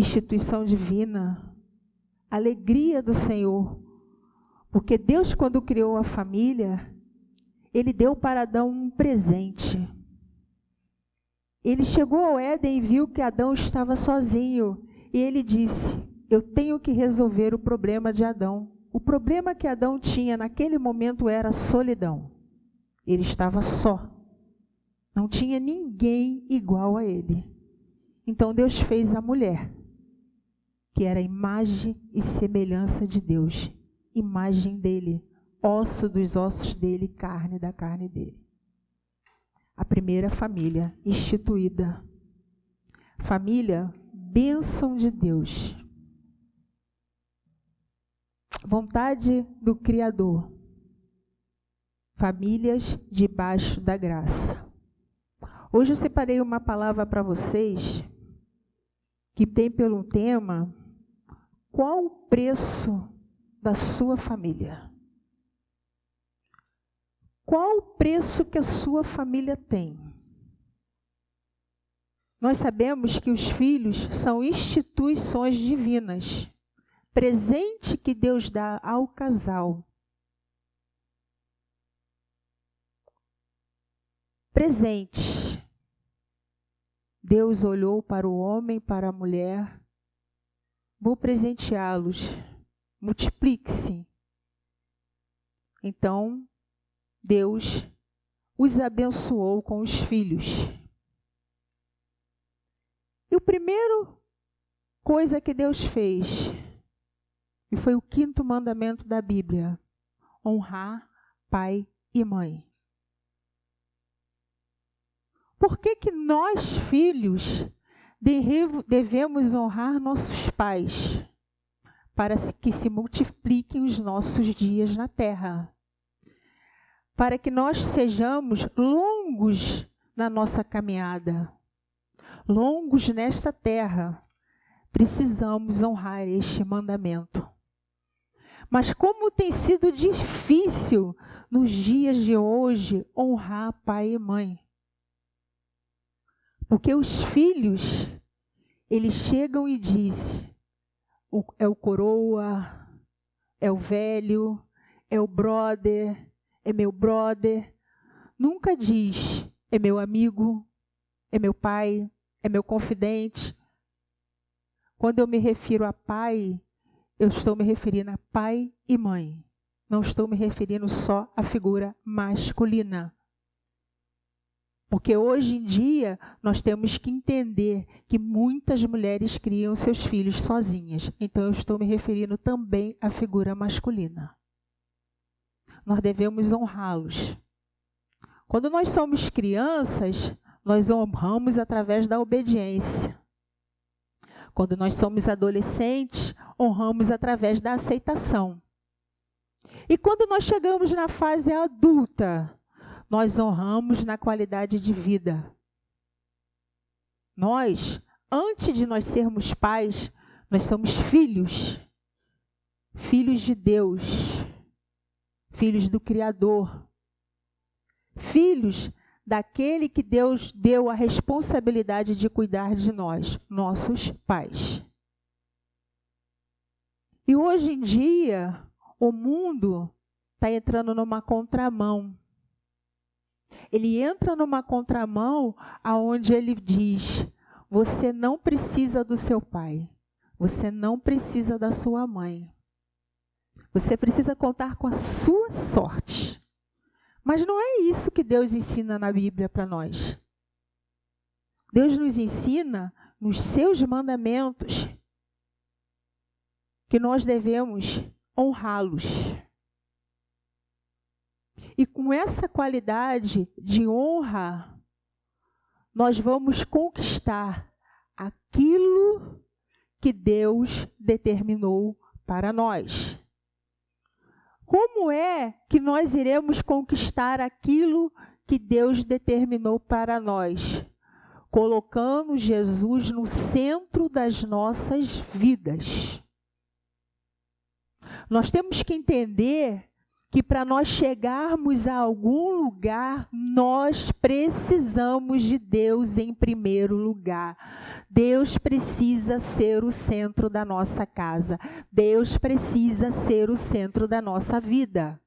instituição divina, alegria do Senhor. Porque Deus, quando criou a família, Ele deu para Adão um presente. Ele chegou ao Éden e viu que Adão estava sozinho. E ele disse: Eu tenho que resolver o problema de Adão. O problema que Adão tinha naquele momento era solidão. Ele estava só. Não tinha ninguém igual a ele. Então Deus fez a mulher, que era imagem e semelhança de Deus, imagem dele, osso dos ossos dele, carne da carne dele. A primeira família instituída. Família, bênção de Deus. Vontade do Criador. Famílias debaixo da graça. Hoje eu separei uma palavra para vocês que tem pelo tema qual o preço da sua família? Qual o preço que a sua família tem? Nós sabemos que os filhos são instituições divinas, presente que Deus dá ao casal. Presente. Deus olhou para o homem para a mulher. Vou presenteá-los. Multiplique-se. Então, Deus os abençoou com os filhos. E o primeiro coisa que Deus fez, e foi o quinto mandamento da Bíblia, honrar pai e mãe. Por que, que nós, filhos, devemos honrar nossos pais? Para que se multipliquem os nossos dias na terra. Para que nós sejamos longos na nossa caminhada longos nesta terra, precisamos honrar este mandamento. Mas como tem sido difícil nos dias de hoje honrar pai e mãe. Porque os filhos, eles chegam e dizem, é o coroa, é o velho, é o brother, é meu brother. Nunca diz, é meu amigo, é meu pai, é meu confidente. Quando eu me refiro a pai, eu estou me referindo a pai e mãe. Não estou me referindo só à figura masculina. Porque hoje em dia nós temos que entender que muitas mulheres criam seus filhos sozinhas. Então eu estou me referindo também à figura masculina. Nós devemos honrá-los. Quando nós somos crianças, nós honramos através da obediência. Quando nós somos adolescentes, honramos através da aceitação. E quando nós chegamos na fase adulta, nós honramos na qualidade de vida. Nós, antes de nós sermos pais, nós somos filhos. Filhos de Deus. Filhos do Criador. Filhos daquele que Deus deu a responsabilidade de cuidar de nós, nossos pais. E hoje em dia, o mundo está entrando numa contramão. Ele entra numa contramão aonde ele diz: você não precisa do seu pai, você não precisa da sua mãe. Você precisa contar com a sua sorte. Mas não é isso que Deus ensina na Bíblia para nós. Deus nos ensina nos seus mandamentos que nós devemos honrá-los. E com essa qualidade de honra, nós vamos conquistar aquilo que Deus determinou para nós. Como é que nós iremos conquistar aquilo que Deus determinou para nós? Colocando Jesus no centro das nossas vidas. Nós temos que entender que para nós chegarmos a algum lugar, nós precisamos de Deus em primeiro lugar. Deus precisa ser o centro da nossa casa. Deus precisa ser o centro da nossa vida.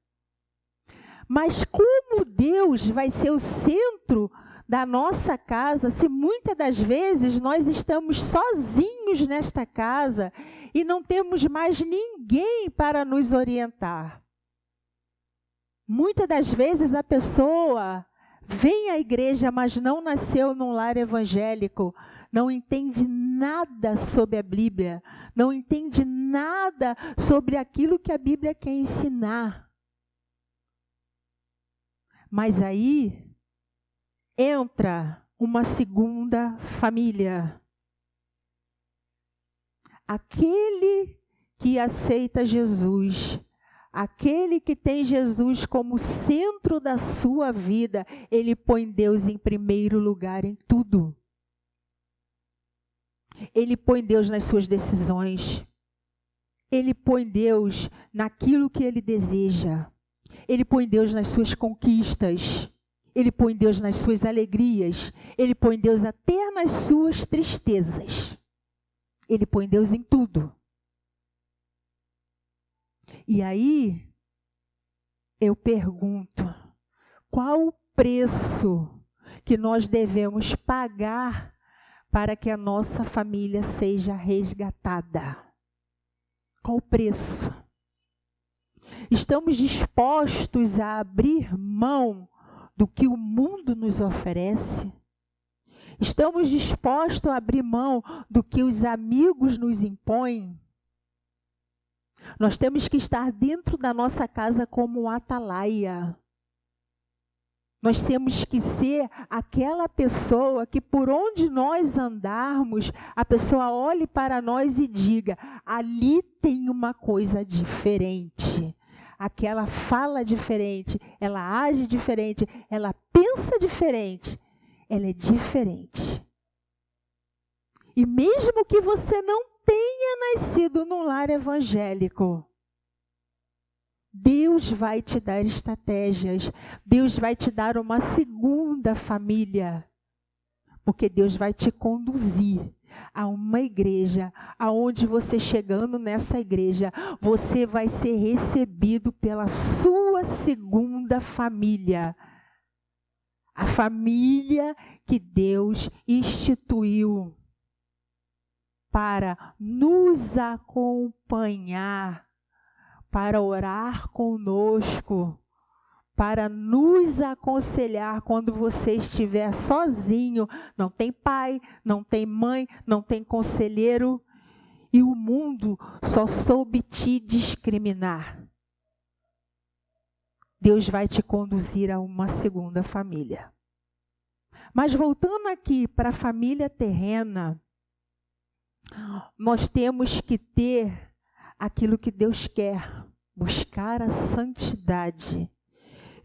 Mas como Deus vai ser o centro da nossa casa se muitas das vezes nós estamos sozinhos nesta casa e não temos mais ninguém para nos orientar? Muitas das vezes a pessoa vem à igreja, mas não nasceu num lar evangélico, não entende nada sobre a Bíblia, não entende nada sobre aquilo que a Bíblia quer ensinar. Mas aí entra uma segunda família. Aquele que aceita Jesus Aquele que tem Jesus como centro da sua vida, ele põe Deus em primeiro lugar em tudo. Ele põe Deus nas suas decisões. Ele põe Deus naquilo que ele deseja. Ele põe Deus nas suas conquistas. Ele põe Deus nas suas alegrias. Ele põe Deus até nas suas tristezas. Ele põe Deus em tudo. E aí eu pergunto: qual o preço que nós devemos pagar para que a nossa família seja resgatada? Qual o preço? Estamos dispostos a abrir mão do que o mundo nos oferece? Estamos dispostos a abrir mão do que os amigos nos impõem? Nós temos que estar dentro da nossa casa como atalaia. Nós temos que ser aquela pessoa que, por onde nós andarmos, a pessoa olhe para nós e diga: ali tem uma coisa diferente. Aquela fala diferente, ela age diferente, ela pensa diferente, ela é diferente. E mesmo que você não tenha nascido num lar evangélico, Deus vai te dar estratégias, Deus vai te dar uma segunda família, porque Deus vai te conduzir a uma igreja, aonde você chegando nessa igreja, você vai ser recebido pela sua segunda família. A família que Deus instituiu para nos acompanhar, para orar conosco, para nos aconselhar quando você estiver sozinho, não tem pai, não tem mãe, não tem conselheiro, e o mundo só soube te discriminar. Deus vai te conduzir a uma segunda família. Mas voltando aqui para a família terrena, nós temos que ter aquilo que Deus quer, buscar a santidade.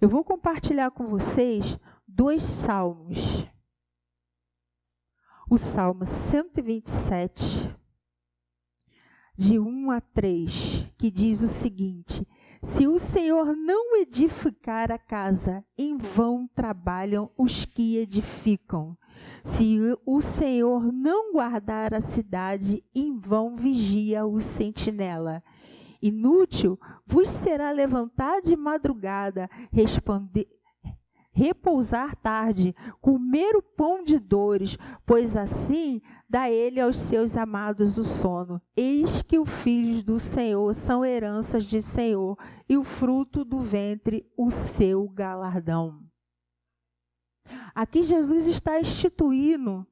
Eu vou compartilhar com vocês dois salmos. O Salmo 127, de 1 a 3, que diz o seguinte: Se o Senhor não edificar a casa, em vão trabalham os que edificam. Se o Senhor não guardar a cidade, em vão vigia o sentinela. Inútil vos será levantar de madrugada, responder, repousar tarde, comer o pão de dores, pois assim dá ele aos seus amados o sono. Eis que os filhos do Senhor são heranças de Senhor, e o fruto do ventre o seu galardão. Aqui Jesus está instituindo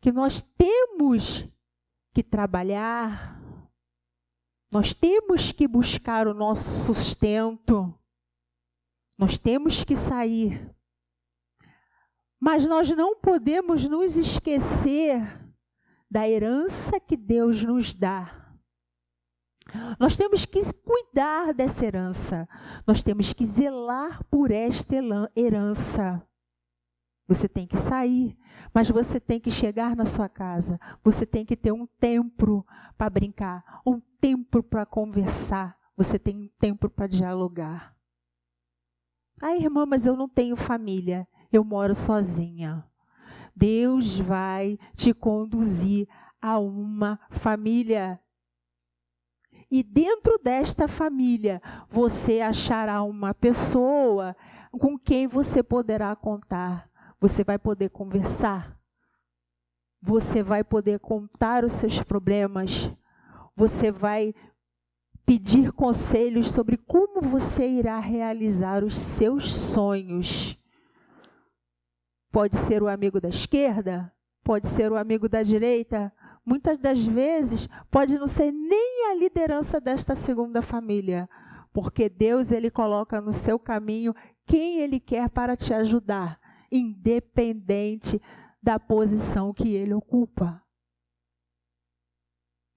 que nós temos que trabalhar, nós temos que buscar o nosso sustento, nós temos que sair. Mas nós não podemos nos esquecer da herança que Deus nos dá. Nós temos que cuidar dessa herança, nós temos que zelar por esta herança. Você tem que sair, mas você tem que chegar na sua casa. Você tem que ter um tempo para brincar, um tempo para conversar. Você tem um tempo para dialogar. Ah, irmã, mas eu não tenho família. Eu moro sozinha. Deus vai te conduzir a uma família. E dentro desta família, você achará uma pessoa com quem você poderá contar. Você vai poder conversar. Você vai poder contar os seus problemas. Você vai pedir conselhos sobre como você irá realizar os seus sonhos. Pode ser o amigo da esquerda, pode ser o amigo da direita, muitas das vezes pode não ser nem a liderança desta segunda família, porque Deus ele coloca no seu caminho quem ele quer para te ajudar, independente da posição que ele ocupa.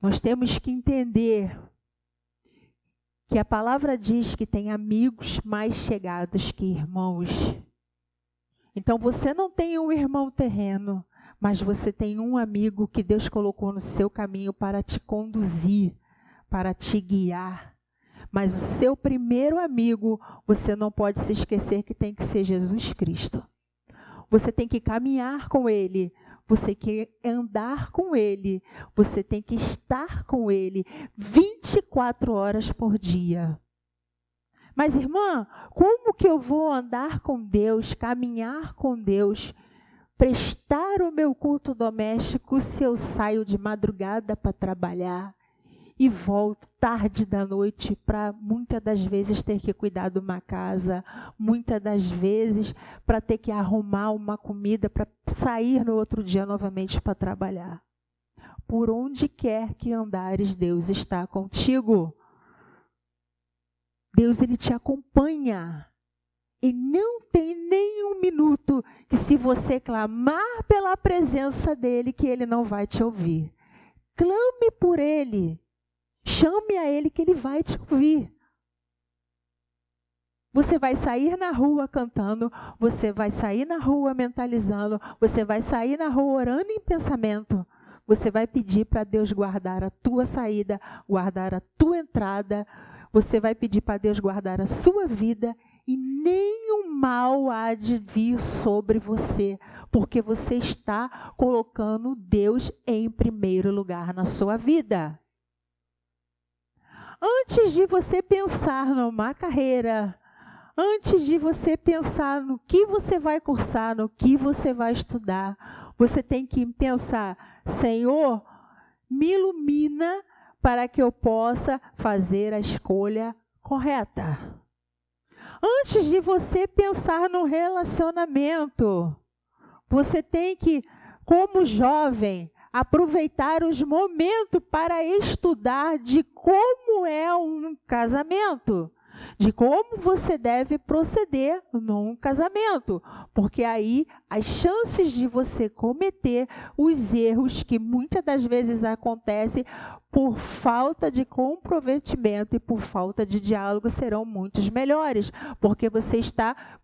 Nós temos que entender que a palavra diz que tem amigos mais chegados que irmãos. Então você não tem um irmão terreno, mas você tem um amigo que Deus colocou no seu caminho para te conduzir, para te guiar. Mas o seu primeiro amigo, você não pode se esquecer que tem que ser Jesus Cristo. Você tem que caminhar com ele, você quer andar com Ele, você tem que estar com Ele 24 horas por dia. Mas, irmã, como que eu vou andar com Deus, caminhar com Deus, prestar o meu culto doméstico se eu saio de madrugada para trabalhar? E volto tarde da noite para muitas das vezes ter que cuidar de uma casa, muitas das vezes para ter que arrumar uma comida para sair no outro dia novamente para trabalhar. Por onde quer que andares, Deus está contigo. Deus ele te acompanha. E não tem nenhum minuto que se você clamar pela presença dele que ele não vai te ouvir. Clame por ele. Chame a Ele que Ele vai te ouvir. Você vai sair na rua cantando, você vai sair na rua mentalizando, você vai sair na rua orando em pensamento. Você vai pedir para Deus guardar a tua saída, guardar a tua entrada. Você vai pedir para Deus guardar a sua vida e nenhum mal há de vir sobre você, porque você está colocando Deus em primeiro lugar na sua vida. Antes de você pensar numa carreira, antes de você pensar no que você vai cursar, no que você vai estudar, você tem que pensar: Senhor, me ilumina para que eu possa fazer a escolha correta. Antes de você pensar no relacionamento, você tem que, como jovem, aproveitar os momentos para estudar de como é um casamento, de como você deve proceder num casamento, porque aí as chances de você cometer os erros que muitas das vezes acontecem por falta de comprometimento e por falta de diálogo serão muitos melhores, porque você está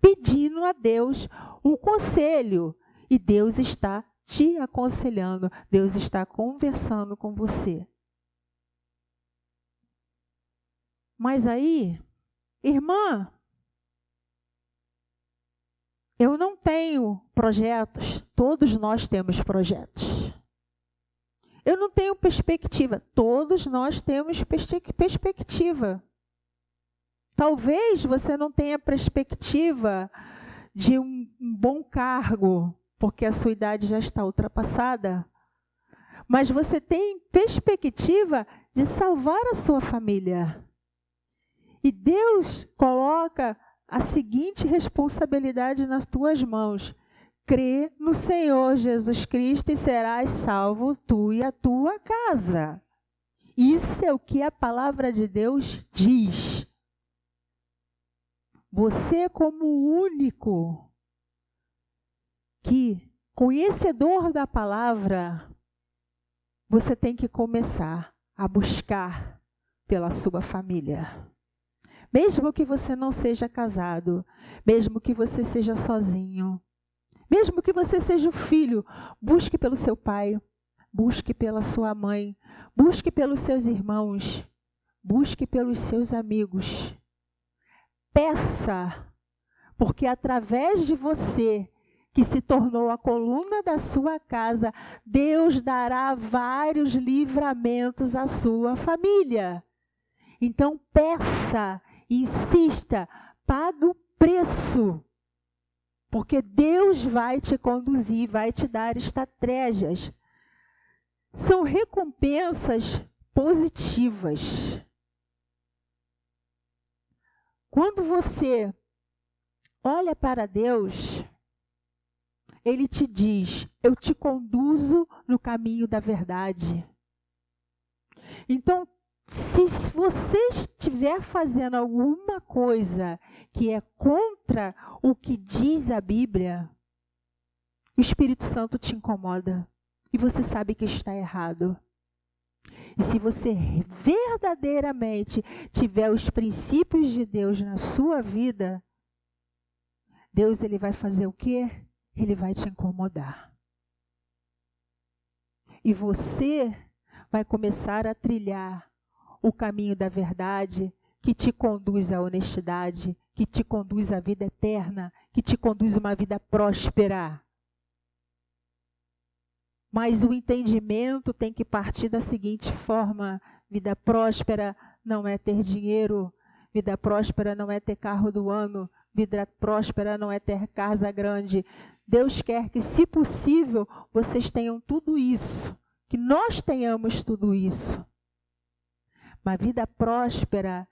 pedindo a Deus um conselho e Deus está te aconselhando, Deus está conversando com você. Mas aí, irmã, eu não tenho projetos, todos nós temos projetos. Eu não tenho perspectiva, todos nós temos perspectiva. Talvez você não tenha perspectiva de um, bom cargo, porque a sua idade já está ultrapassada. Mas você tem perspectiva de salvar a sua família. E Deus coloca a seguinte responsabilidade nas tuas mãos: crê no Senhor Jesus Cristo e serás salvo tu e a tua casa. Isso é o que a palavra de Deus diz. Você, como único que, conhecedor da palavra, você tem que começar a buscar pela sua família. Mesmo que você não seja casado, mesmo que você seja sozinho, mesmo que você seja o filho, busque pelo seu pai, busque pela sua mãe, busque pelos seus irmãos, busque pelos seus amigos. Peça, porque através de você que se tornou a coluna da sua casa, Deus dará vários livramentos à sua família. Então peça, insista, pague o preço. Porque Deus vai te conduzir, vai te dar estratégias. São recompensas positivas. Quando você olha para Deus, Ele te diz: Eu te conduzo no caminho da verdade. Então, se você estiver fazendo alguma coisa que é contra o que diz a Bíblia, o Espírito Santo te incomoda e você sabe que está errado. E se você verdadeiramente tiver os princípios de Deus na sua vida, Deus ele vai fazer o quê? Ele vai te incomodar. E você vai começar a trilhar o caminho da verdade que te conduz à honestidade, que te conduz à vida eterna, que te conduz a uma vida próspera. Mas o entendimento tem que partir da seguinte forma: vida próspera não é ter dinheiro, vida próspera não é ter carro do ano, vida próspera não é ter casa grande. Deus quer que, se possível, vocês tenham tudo isso, que nós tenhamos tudo isso. Uma vida próspera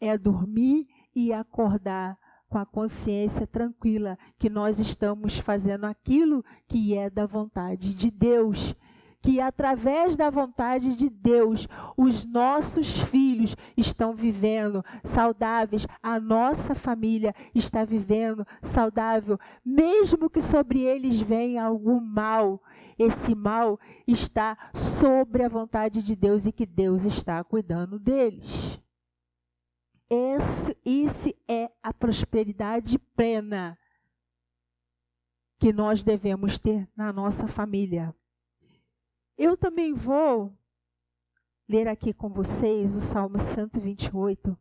é dormir e acordar com a consciência tranquila que nós estamos fazendo aquilo que é da vontade de Deus. Que através da vontade de Deus, os nossos filhos estão vivendo saudáveis, a nossa família está vivendo saudável, mesmo que sobre eles venha algum mal, esse mal está sobre a vontade de Deus e que Deus está cuidando deles. Esse, esse é a prosperidade plena que nós devemos ter na nossa família. Eu também vou ler aqui com vocês o Salmo 128,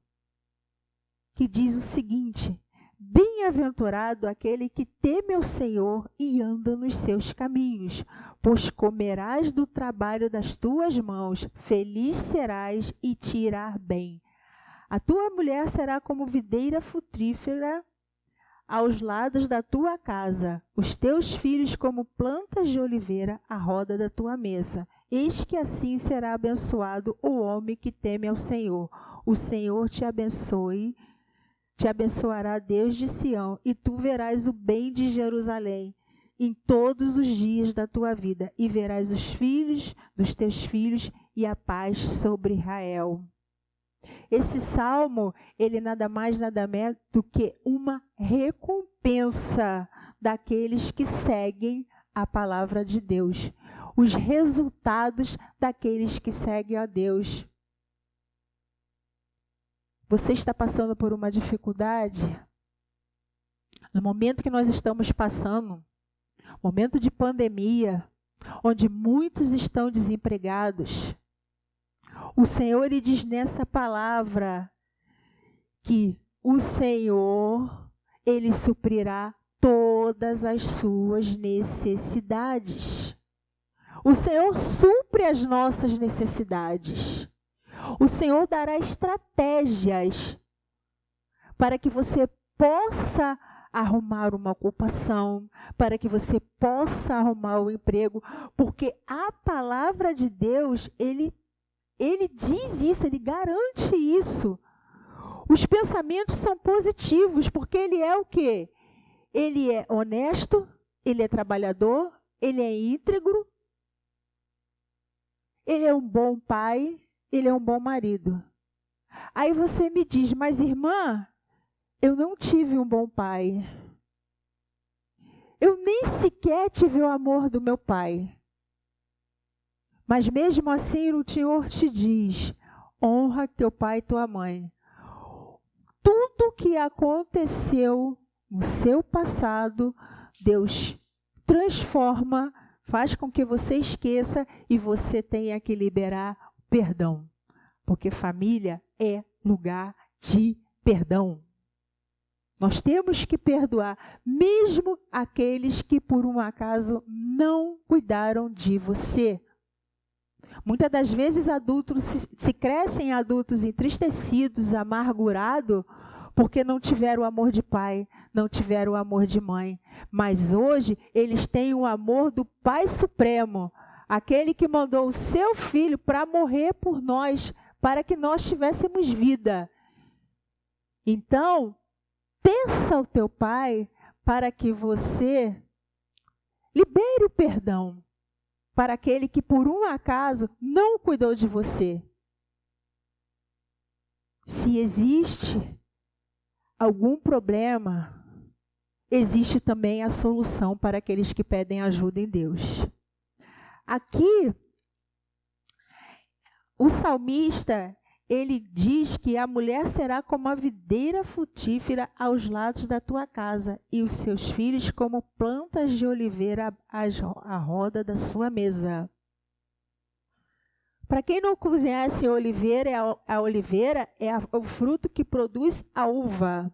que diz o seguinte: Bem-aventurado aquele que teme ao Senhor e anda nos seus caminhos, pois comerás do trabalho das tuas mãos, feliz serás e irá bem. A tua mulher será como videira frutífera aos lados da tua casa, os teus filhos como plantas de oliveira à roda da tua mesa. Eis que assim será abençoado o homem que teme ao Senhor. O Senhor te abençoe, te abençoará Deus de Sião, e tu verás o bem de Jerusalém em todos os dias da tua vida, e verás os filhos dos teus filhos e a paz sobre Israel. Esse salmo, ele nada mais nada menos do que uma recompensa daqueles que seguem a palavra de Deus, os resultados daqueles que seguem a Deus. Você está passando por uma dificuldade? No momento que nós estamos passando, momento de pandemia, onde muitos estão desempregados, o Senhor ele diz nessa palavra que o Senhor ele suprirá todas as suas necessidades. O Senhor supre as nossas necessidades. O Senhor dará estratégias para que você possa arrumar uma ocupação, para que você possa arrumar o um emprego, porque a palavra de Deus, ele ele diz isso, ele garante isso. Os pensamentos são positivos, porque ele é o quê? Ele é honesto, ele é trabalhador, ele é íntegro, ele é um bom pai, ele é um bom marido. Aí você me diz, mas irmã, eu não tive um bom pai. Eu nem sequer tive o amor do meu pai. Mas mesmo assim o Senhor te diz: honra teu pai e tua mãe. Tudo que aconteceu no seu passado, Deus transforma, faz com que você esqueça e você tenha que liberar perdão. Porque família é lugar de perdão. Nós temos que perdoar, mesmo aqueles que por um acaso não cuidaram de você. Muitas das vezes adultos se, se crescem adultos entristecidos, amargurados, porque não tiveram o amor de pai, não tiveram o amor de mãe. Mas hoje eles têm o amor do Pai Supremo, aquele que mandou o seu filho para morrer por nós, para que nós tivéssemos vida. Então, peça ao teu pai para que você libere o perdão para aquele que por um acaso não cuidou de você. Se existe algum problema, existe também a solução para aqueles que pedem ajuda em Deus. Aqui, o salmista, ele diz que a mulher será como a videira frutífera aos lados da tua casa, e os seus filhos como plantas de oliveira à roda da sua mesa. Para quem não conhece oliveira, é a oliveira é o fruto que produz a uva.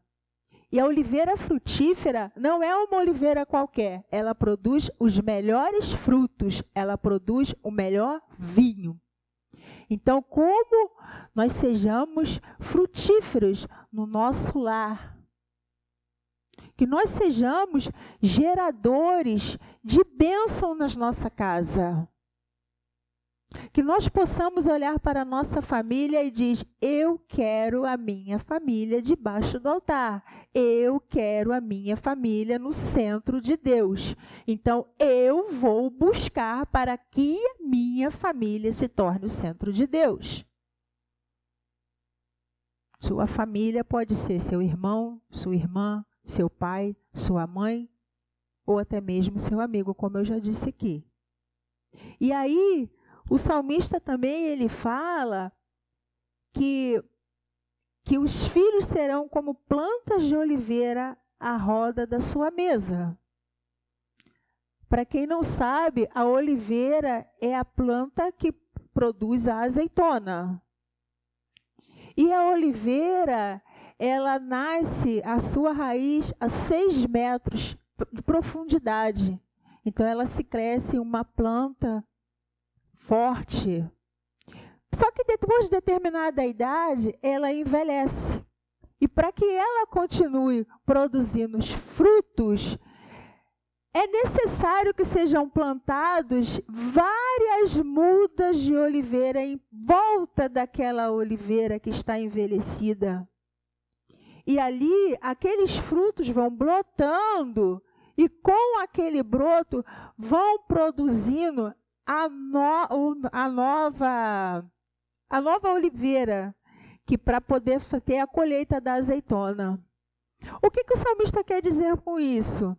E a oliveira frutífera não é uma oliveira qualquer, ela produz os melhores frutos, ela produz o melhor vinho. Então, como nós sejamos frutíferos no nosso lar, que nós sejamos geradores de bênção na nossa casa. Que nós possamos olhar para a nossa família e dizer: Eu quero a minha família debaixo do altar. Eu quero a minha família no centro de Deus. Então, eu vou buscar para que a minha família se torne o centro de Deus. Sua família pode ser seu irmão, sua irmã, seu pai, sua mãe, ou até mesmo seu amigo, como eu já disse aqui. E aí, o salmista também ele fala que que os filhos serão como plantas de oliveira à roda da sua mesa. Para quem não sabe, a oliveira é a planta que produz a azeitona. E a oliveira, ela nasce, a sua raiz, a seis metros de profundidade. Então, ela se cresce uma planta forte. Só que depois de determinada idade, ela envelhece. E para que ela continue produzindo os frutos, é necessário que sejam plantados várias mudas de oliveira em volta daquela oliveira que está envelhecida. E ali aqueles frutos vão brotando e com aquele broto vão produzindo a, no, a nova a nova oliveira que para poder ter a colheita da azeitona. O que, que o salmista quer dizer com isso?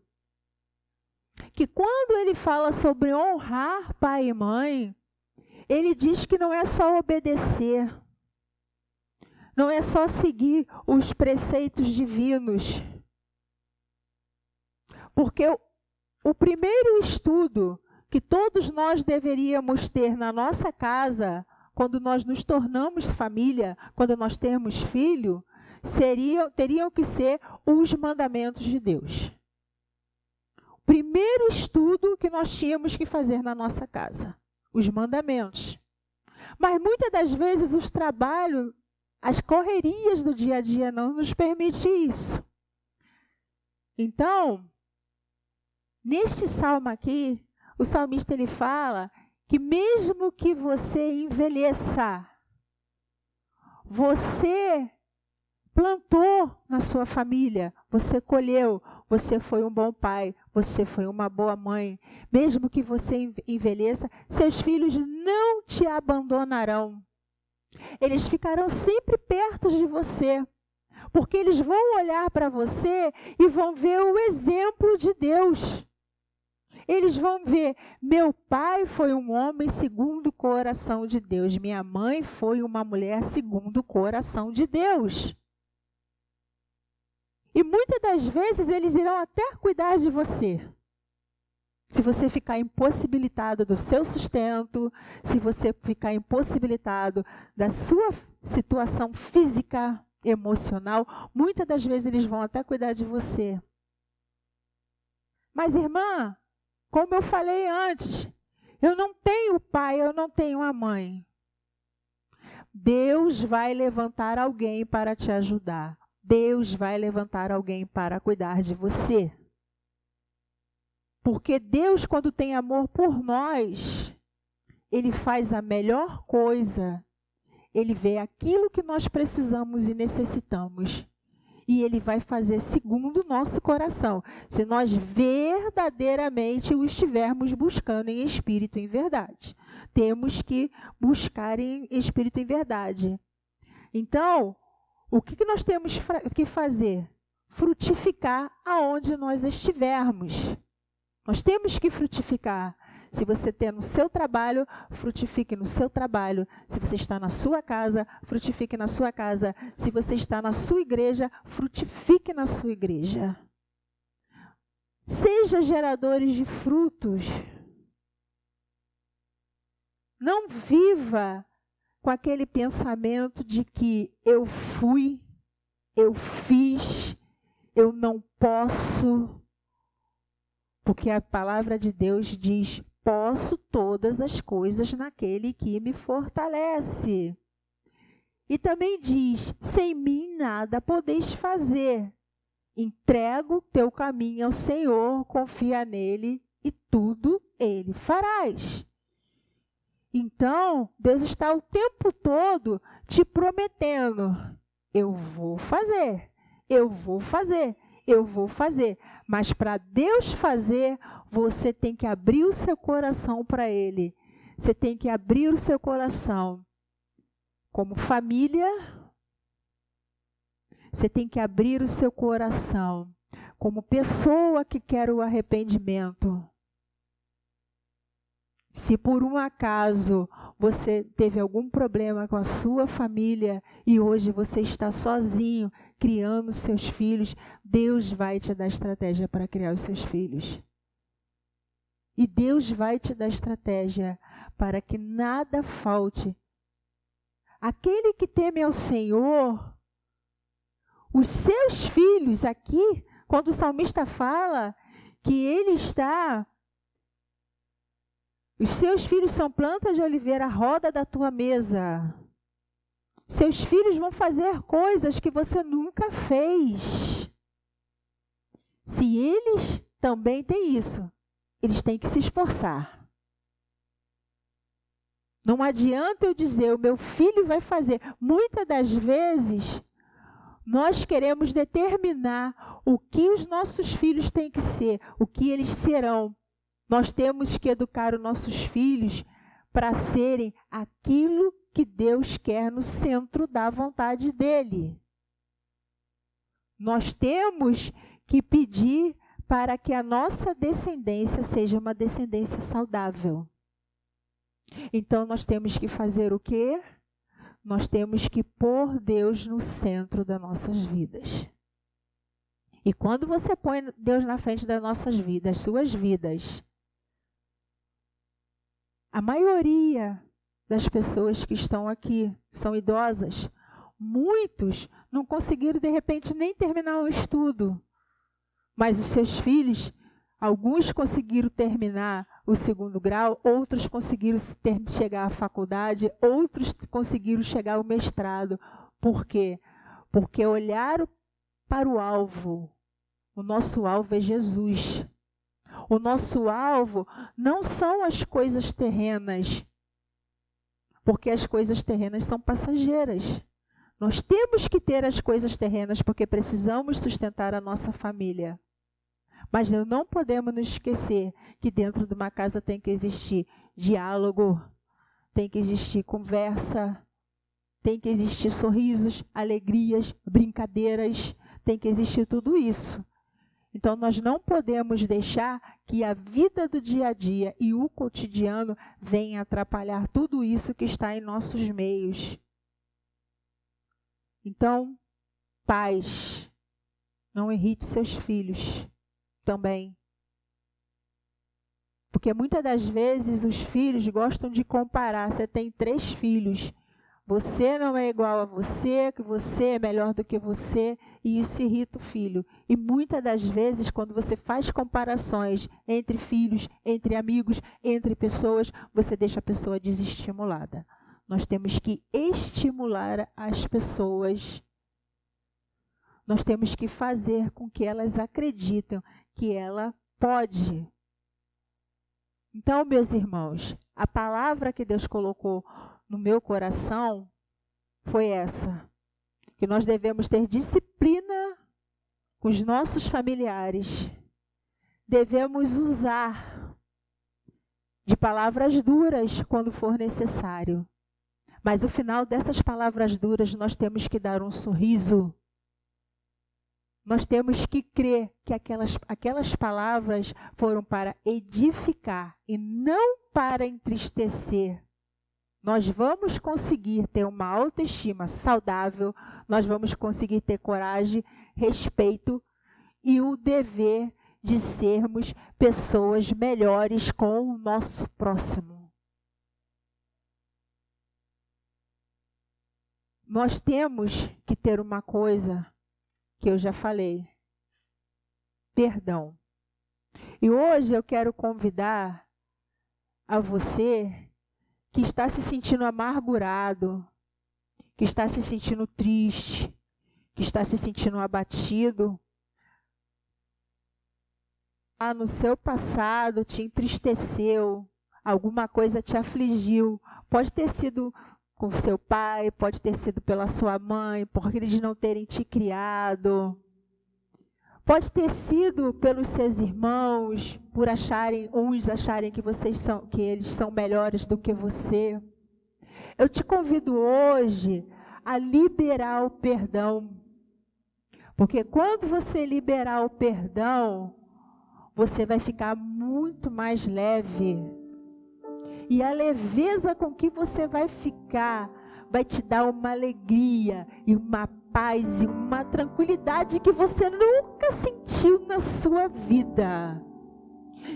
Que quando ele fala sobre honrar pai e mãe, ele diz que não é só obedecer, não é só seguir os preceitos divinos. Porque o, o primeiro estudo que todos nós deveríamos ter na nossa casa, quando nós nos tornamos família, quando nós temos filho, seriam, teriam que ser os mandamentos de Deus. O primeiro estudo que nós tínhamos que fazer na nossa casa, os mandamentos. Mas muitas das vezes os trabalhos, as correrias do dia a dia não nos permitem isso. Então, neste salmo aqui, o salmista ele fala que mesmo que você envelheça, você plantou na sua família, você colheu, você foi um bom pai, você foi uma boa mãe. Mesmo que você envelheça, seus filhos não te abandonarão. Eles ficarão sempre perto de você, porque eles vão olhar para você e vão ver o exemplo de Deus. Eles vão ver: meu pai foi um homem segundo o coração de Deus, minha mãe foi uma mulher segundo o coração de Deus. E muitas das vezes eles irão até cuidar de você. Se você ficar impossibilitado do seu sustento, se você ficar impossibilitado da sua situação física, emocional, muitas das vezes eles vão até cuidar de você. Mas, irmã, como eu falei antes, eu não tenho pai, eu não tenho a mãe. Deus vai levantar alguém para te ajudar. Deus vai levantar alguém para cuidar de você. Porque Deus, quando tem amor por nós, Ele faz a melhor coisa. Ele vê aquilo que nós precisamos e necessitamos. E Ele vai fazer segundo o nosso coração, se nós verdadeiramente o estivermos buscando em espírito e em verdade. Temos que buscar em espírito e em verdade. Então, o que, que nós temos que fazer? Frutificar aonde nós estivermos. Nós temos que frutificar. Se você tem no seu trabalho, frutifique no seu trabalho. Se você está na sua casa, frutifique na sua casa. Se você está na sua igreja, frutifique na sua igreja. Seja geradores de frutos. Não viva com aquele pensamento de que eu fui, eu fiz, eu não posso. Porque a palavra de Deus diz: posso todas as coisas naquele que me fortalece. E também diz: sem mim nada podeis fazer. Entrego teu caminho ao Senhor, confia nele e tudo ele farás. Então, Deus está o tempo todo te prometendo: eu vou fazer, eu vou fazer, eu vou fazer. Mas para Deus fazer, você tem que abrir o seu coração para Ele. Você tem que abrir o seu coração. Como família, você tem que abrir o seu coração. Como pessoa que quer o arrependimento. Se por um acaso você teve algum problema com a sua família e hoje você está sozinho criando seus filhos, Deus vai te dar estratégia para criar os seus filhos. E Deus vai te dar estratégia para que nada falte. Aquele que teme ao Senhor, os seus filhos aqui, quando o salmista fala que ele está os seus filhos são plantas de oliveira, roda da tua mesa. Seus filhos vão fazer coisas que você nunca fez. Se eles também têm isso, eles têm que se esforçar. Não adianta eu dizer, o meu filho vai fazer. Muitas das vezes, nós queremos determinar o que os nossos filhos têm que ser, o que eles serão. Nós temos que educar os nossos filhos para serem aquilo que Deus quer no centro da vontade dele. Nós temos que pedir para que a nossa descendência seja uma descendência saudável. Então nós temos que fazer o quê? Nós temos que pôr Deus no centro das nossas vidas. E quando você põe Deus na frente das nossas vidas, suas vidas, a maioria das pessoas que estão aqui são idosas. Muitos não conseguiram, de repente, nem terminar o estudo. Mas os seus filhos, alguns conseguiram terminar o segundo grau, outros conseguiram ter, chegar à faculdade, outros conseguiram chegar ao mestrado. Por quê? Porque olharam para o alvo. O nosso alvo é Jesus. O nosso alvo não são as coisas terrenas, porque as coisas terrenas são passageiras. Nós temos que ter as coisas terrenas porque precisamos sustentar a nossa família. Mas não podemos nos esquecer que dentro de uma casa tem que existir diálogo, tem que existir conversa, tem que existir sorrisos, alegrias, brincadeiras, tem que existir tudo isso. Então, nós não podemos deixar que a vida do dia a dia e o cotidiano venham atrapalhar tudo isso que está em nossos meios. Então, pais, não irrite seus filhos também. Porque muitas das vezes os filhos gostam de comparar. Você tem três filhos, você não é igual a você, que você é melhor do que você, e isso irrita o filho. E muitas das vezes, quando você faz comparações entre filhos, entre amigos, entre pessoas, você deixa a pessoa desestimulada. Nós temos que estimular as pessoas. Nós temos que fazer com que elas acreditem que ela pode. Então, meus irmãos, a palavra que Deus colocou no meu coração foi essa: que nós devemos ter disciplina com os nossos familiares, devemos usar de palavras duras quando for necessário. Mas no final dessas palavras duras, nós temos que dar um sorriso. Nós temos que crer que aquelas, aquelas palavras foram para edificar e não para entristecer nós vamos conseguir ter uma autoestima saudável, nós vamos conseguir ter coragem, respeito e o dever de sermos pessoas melhores com o nosso próximo. Nós temos que ter uma coisa que eu já falei: perdão. E hoje eu quero convidar a você que está se sentindo amargurado, que está se sentindo triste, que está se sentindo abatido, ah, no seu passado te entristeceu, alguma coisa te afligiu, pode ter sido com seu pai, pode ter sido pela sua mãe, por eles não terem te criado. Pode ter sido pelos seus irmãos, por acharem uns acharem que vocês são que eles são melhores do que você. Eu te convido hoje a liberar o perdão. Porque quando você liberar o perdão, você vai ficar muito mais leve. E a leveza com que você vai ficar vai te dar uma alegria e uma paz e uma tranquilidade que você nunca sentiu na sua vida.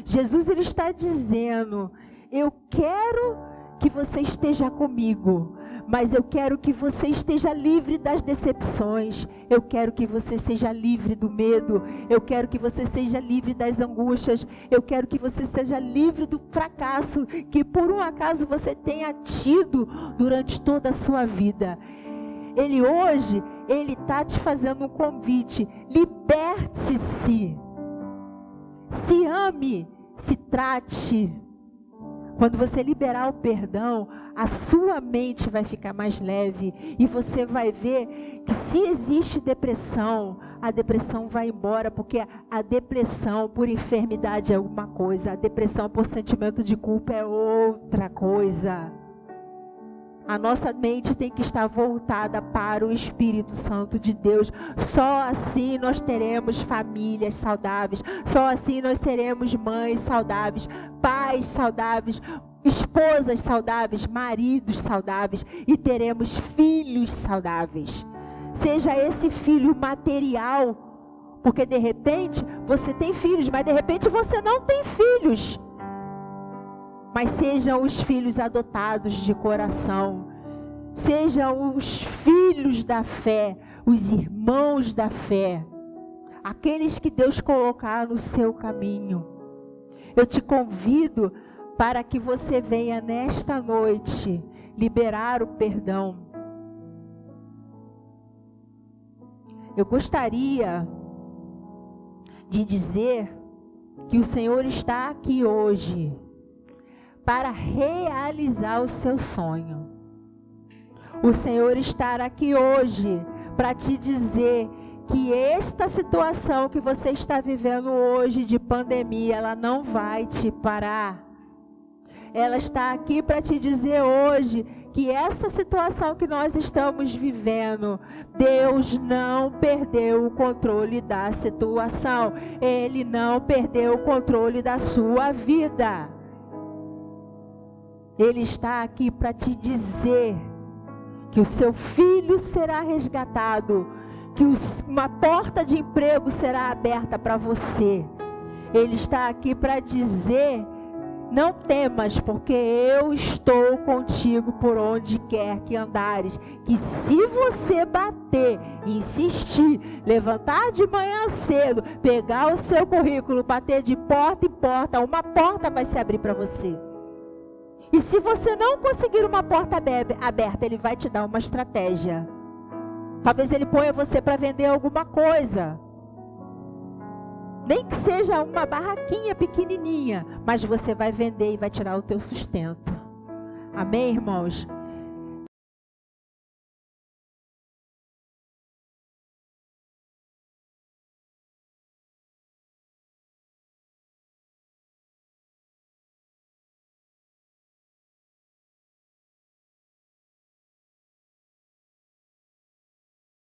Jesus ele está dizendo: Eu quero que você esteja comigo, mas eu quero que você esteja livre das decepções. Eu quero que você seja livre do medo. Eu quero que você seja livre das angústias. Eu quero que você seja livre do fracasso que por um acaso você tenha tido durante toda a sua vida. Ele hoje ele está te fazendo um convite. Liberte-se. Se ame, se trate. Quando você liberar o perdão, a sua mente vai ficar mais leve e você vai ver que se existe depressão, a depressão vai embora, porque a depressão por enfermidade é uma coisa, a depressão por sentimento de culpa é outra coisa. A nossa mente tem que estar voltada para o Espírito Santo de Deus. Só assim nós teremos famílias saudáveis. Só assim nós seremos mães saudáveis, pais saudáveis, esposas saudáveis, maridos saudáveis e teremos filhos saudáveis. Seja esse filho material, porque de repente você tem filhos, mas de repente você não tem filhos mas sejam os filhos adotados de coração, sejam os filhos da fé, os irmãos da fé, aqueles que Deus colocar no seu caminho. Eu te convido para que você venha nesta noite liberar o perdão. Eu gostaria de dizer que o Senhor está aqui hoje para realizar o seu sonho. O Senhor está aqui hoje para te dizer que esta situação que você está vivendo hoje de pandemia, ela não vai te parar. Ela está aqui para te dizer hoje que essa situação que nós estamos vivendo, Deus não perdeu o controle da situação. Ele não perdeu o controle da sua vida. Ele está aqui para te dizer que o seu filho será resgatado, que uma porta de emprego será aberta para você. Ele está aqui para dizer Não temas, porque eu estou contigo por onde quer que andares. Que se você bater, insistir, levantar de manhã cedo, pegar o seu currículo, bater de porta em porta, uma porta vai se abrir para você. E se você não conseguir uma porta aberta, ele vai te dar uma estratégia. Talvez ele ponha você para vender alguma coisa. Nem que seja uma barraquinha pequenininha, mas você vai vender e vai tirar o teu sustento. Amém, irmãos?